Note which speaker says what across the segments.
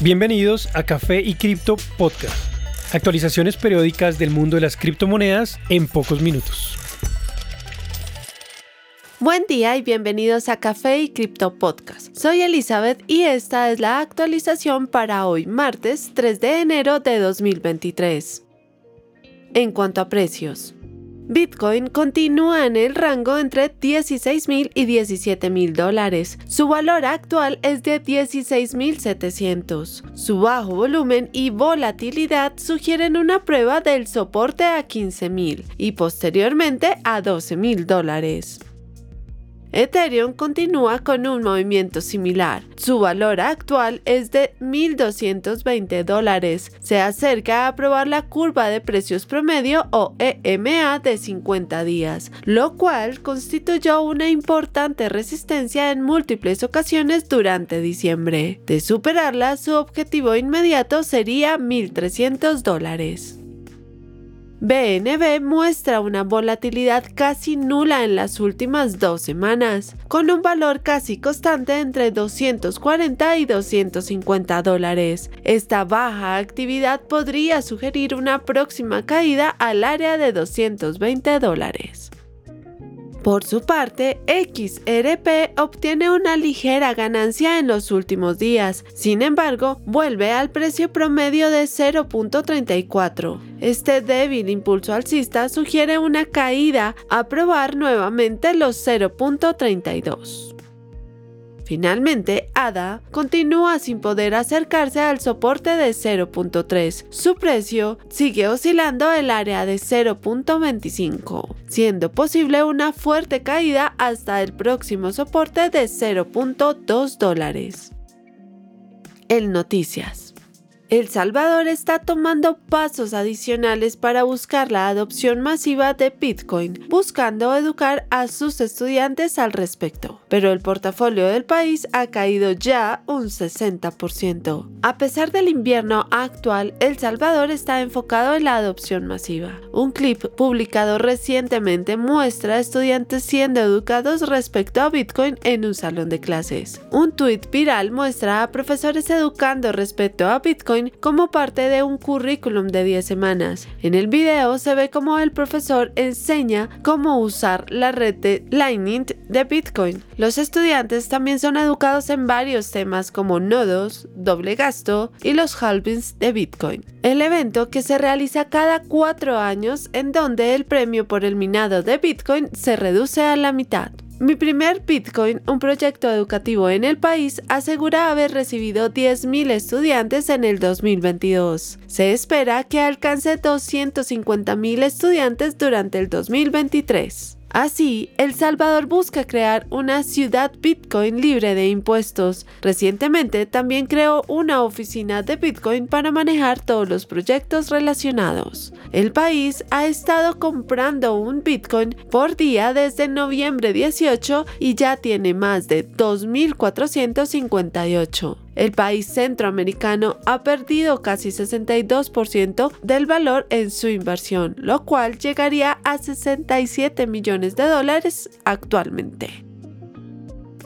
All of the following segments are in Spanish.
Speaker 1: Bienvenidos a Café y Cripto Podcast. Actualizaciones periódicas del mundo de las criptomonedas en pocos minutos.
Speaker 2: Buen día y bienvenidos a Café y Cripto Podcast. Soy Elizabeth y esta es la actualización para hoy, martes 3 de enero de 2023. En cuanto a precios, Bitcoin continúa en el rango entre 16 mil y 17 mil dólares. Su valor actual es de 16 mil 700. Su bajo volumen y volatilidad sugieren una prueba del soporte a 15 mil y posteriormente a 12 mil dólares. Ethereum continúa con un movimiento similar. Su valor actual es de 1.220 dólares. Se acerca a probar la curva de precios promedio o EMA de 50 días, lo cual constituyó una importante resistencia en múltiples ocasiones durante diciembre. De superarla, su objetivo inmediato sería 1.300 dólares. BNB muestra una volatilidad casi nula en las últimas dos semanas, con un valor casi constante entre 240 y 250 dólares. Esta baja actividad podría sugerir una próxima caída al área de 220 dólares. Por su parte, XRP obtiene una ligera ganancia en los últimos días, sin embargo, vuelve al precio promedio de 0.34. Este débil impulso alcista sugiere una caída a probar nuevamente los 0.32. Finalmente, ADA continúa sin poder acercarse al soporte de 0.3. Su precio sigue oscilando el área de 0.25, siendo posible una fuerte caída hasta el próximo soporte de 0.2 dólares. El Noticias. El Salvador está tomando pasos adicionales para buscar la adopción masiva de Bitcoin, buscando educar a sus estudiantes al respecto. Pero el portafolio del país ha caído ya un 60%. A pesar del invierno actual, El Salvador está enfocado en la adopción masiva. Un clip publicado recientemente muestra a estudiantes siendo educados respecto a Bitcoin en un salón de clases. Un tweet viral muestra a profesores educando respecto a Bitcoin como parte de un currículum de 10 semanas. En el video se ve como el profesor enseña cómo usar la red de Lightning de Bitcoin. Los estudiantes también son educados en varios temas como nodos, doble gasto y los halvings de Bitcoin. El evento que se realiza cada cuatro años en donde el premio por el minado de Bitcoin se reduce a la mitad. Mi primer Bitcoin, un proyecto educativo en el país, asegura haber recibido 10.000 estudiantes en el 2022. Se espera que alcance 250.000 estudiantes durante el 2023. Así, El Salvador busca crear una ciudad Bitcoin libre de impuestos. Recientemente también creó una oficina de Bitcoin para manejar todos los proyectos relacionados. El país ha estado comprando un Bitcoin por día desde noviembre 18 y ya tiene más de 2.458 el país centroamericano ha perdido casi 62% del valor en su inversión, lo cual llegaría a 67 millones de dólares actualmente.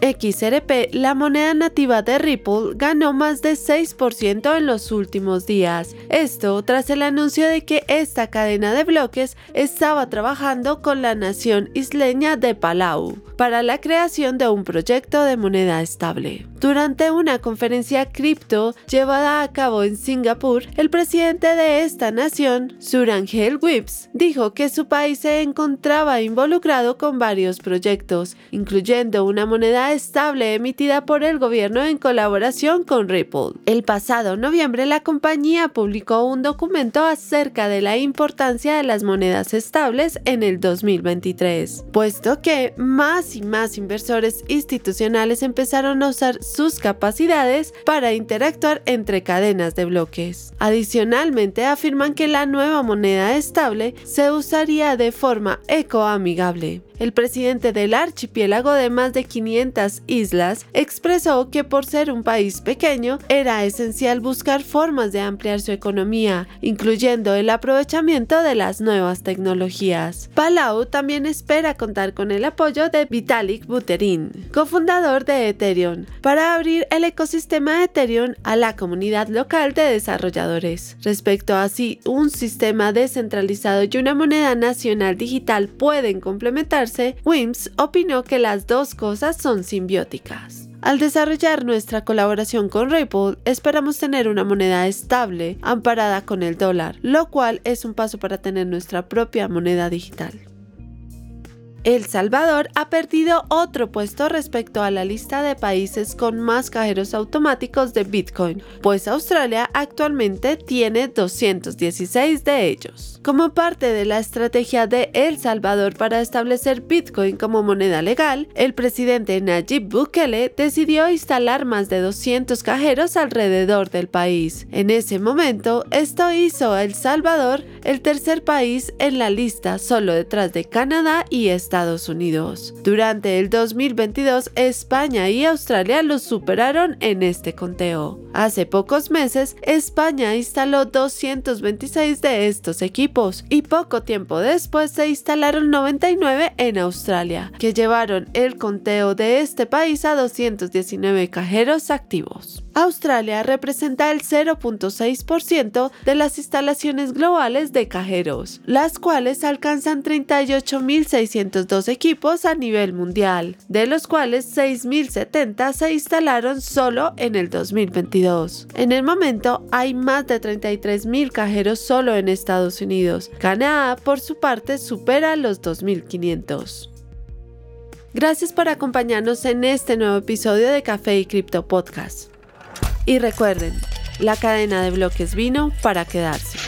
Speaker 2: XRP, la moneda nativa de Ripple, ganó más de 6% en los últimos días. Esto tras el anuncio de que esta cadena de bloques estaba trabajando con la nación isleña de Palau para la creación de un proyecto de moneda estable. Durante una conferencia cripto llevada a cabo en Singapur, el presidente de esta nación, Surangel Whips, dijo que su país se encontraba involucrado con varios proyectos, incluyendo una moneda estable emitida por el gobierno en colaboración con Ripple. El pasado noviembre la compañía publicó un documento acerca de la importancia de las monedas estables en el 2023, puesto que más y más inversores institucionales empezaron a usar sus capacidades para interactuar entre cadenas de bloques. Adicionalmente, afirman que la nueva moneda estable se usaría de forma ecoamigable. El presidente del archipiélago de más de 500 islas expresó que por ser un país pequeño era esencial buscar formas de ampliar su economía, incluyendo el aprovechamiento de las nuevas tecnologías. Palau también espera contar con el apoyo de Vitalik Buterin, cofundador de Ethereum, para abrir el ecosistema Ethereum a la comunidad local de desarrolladores. Respecto a si un sistema descentralizado y una moneda nacional digital pueden complementarse, Wims opinó que las dos cosas son simbióticas. Al desarrollar nuestra colaboración con Ripple, esperamos tener una moneda estable, amparada con el dólar, lo cual es un paso para tener nuestra propia moneda digital. El Salvador ha perdido otro puesto respecto a la lista de países con más cajeros automáticos de Bitcoin, pues Australia actualmente tiene 216 de ellos. Como parte de la estrategia de El Salvador para establecer Bitcoin como moneda legal, el presidente Nayib Bukele decidió instalar más de 200 cajeros alrededor del país. En ese momento, esto hizo a El Salvador el tercer país en la lista solo detrás de Canadá y Estados Unidos. Durante el 2022, España y Australia los superaron en este conteo. Hace pocos meses, España instaló 226 de estos equipos y poco tiempo después se instalaron 99 en Australia, que llevaron el conteo de este país a 219 cajeros activos. Australia representa el 0.6% de las instalaciones globales de cajeros, las cuales alcanzan 38.602 equipos a nivel mundial, de los cuales 6.070 se instalaron solo en el 2022. En el momento hay más de 33.000 cajeros solo en Estados Unidos. Canadá, por su parte, supera los 2.500. Gracias por acompañarnos en este nuevo episodio de Café y Cripto Podcast. Y recuerden, la cadena de bloques vino para quedarse.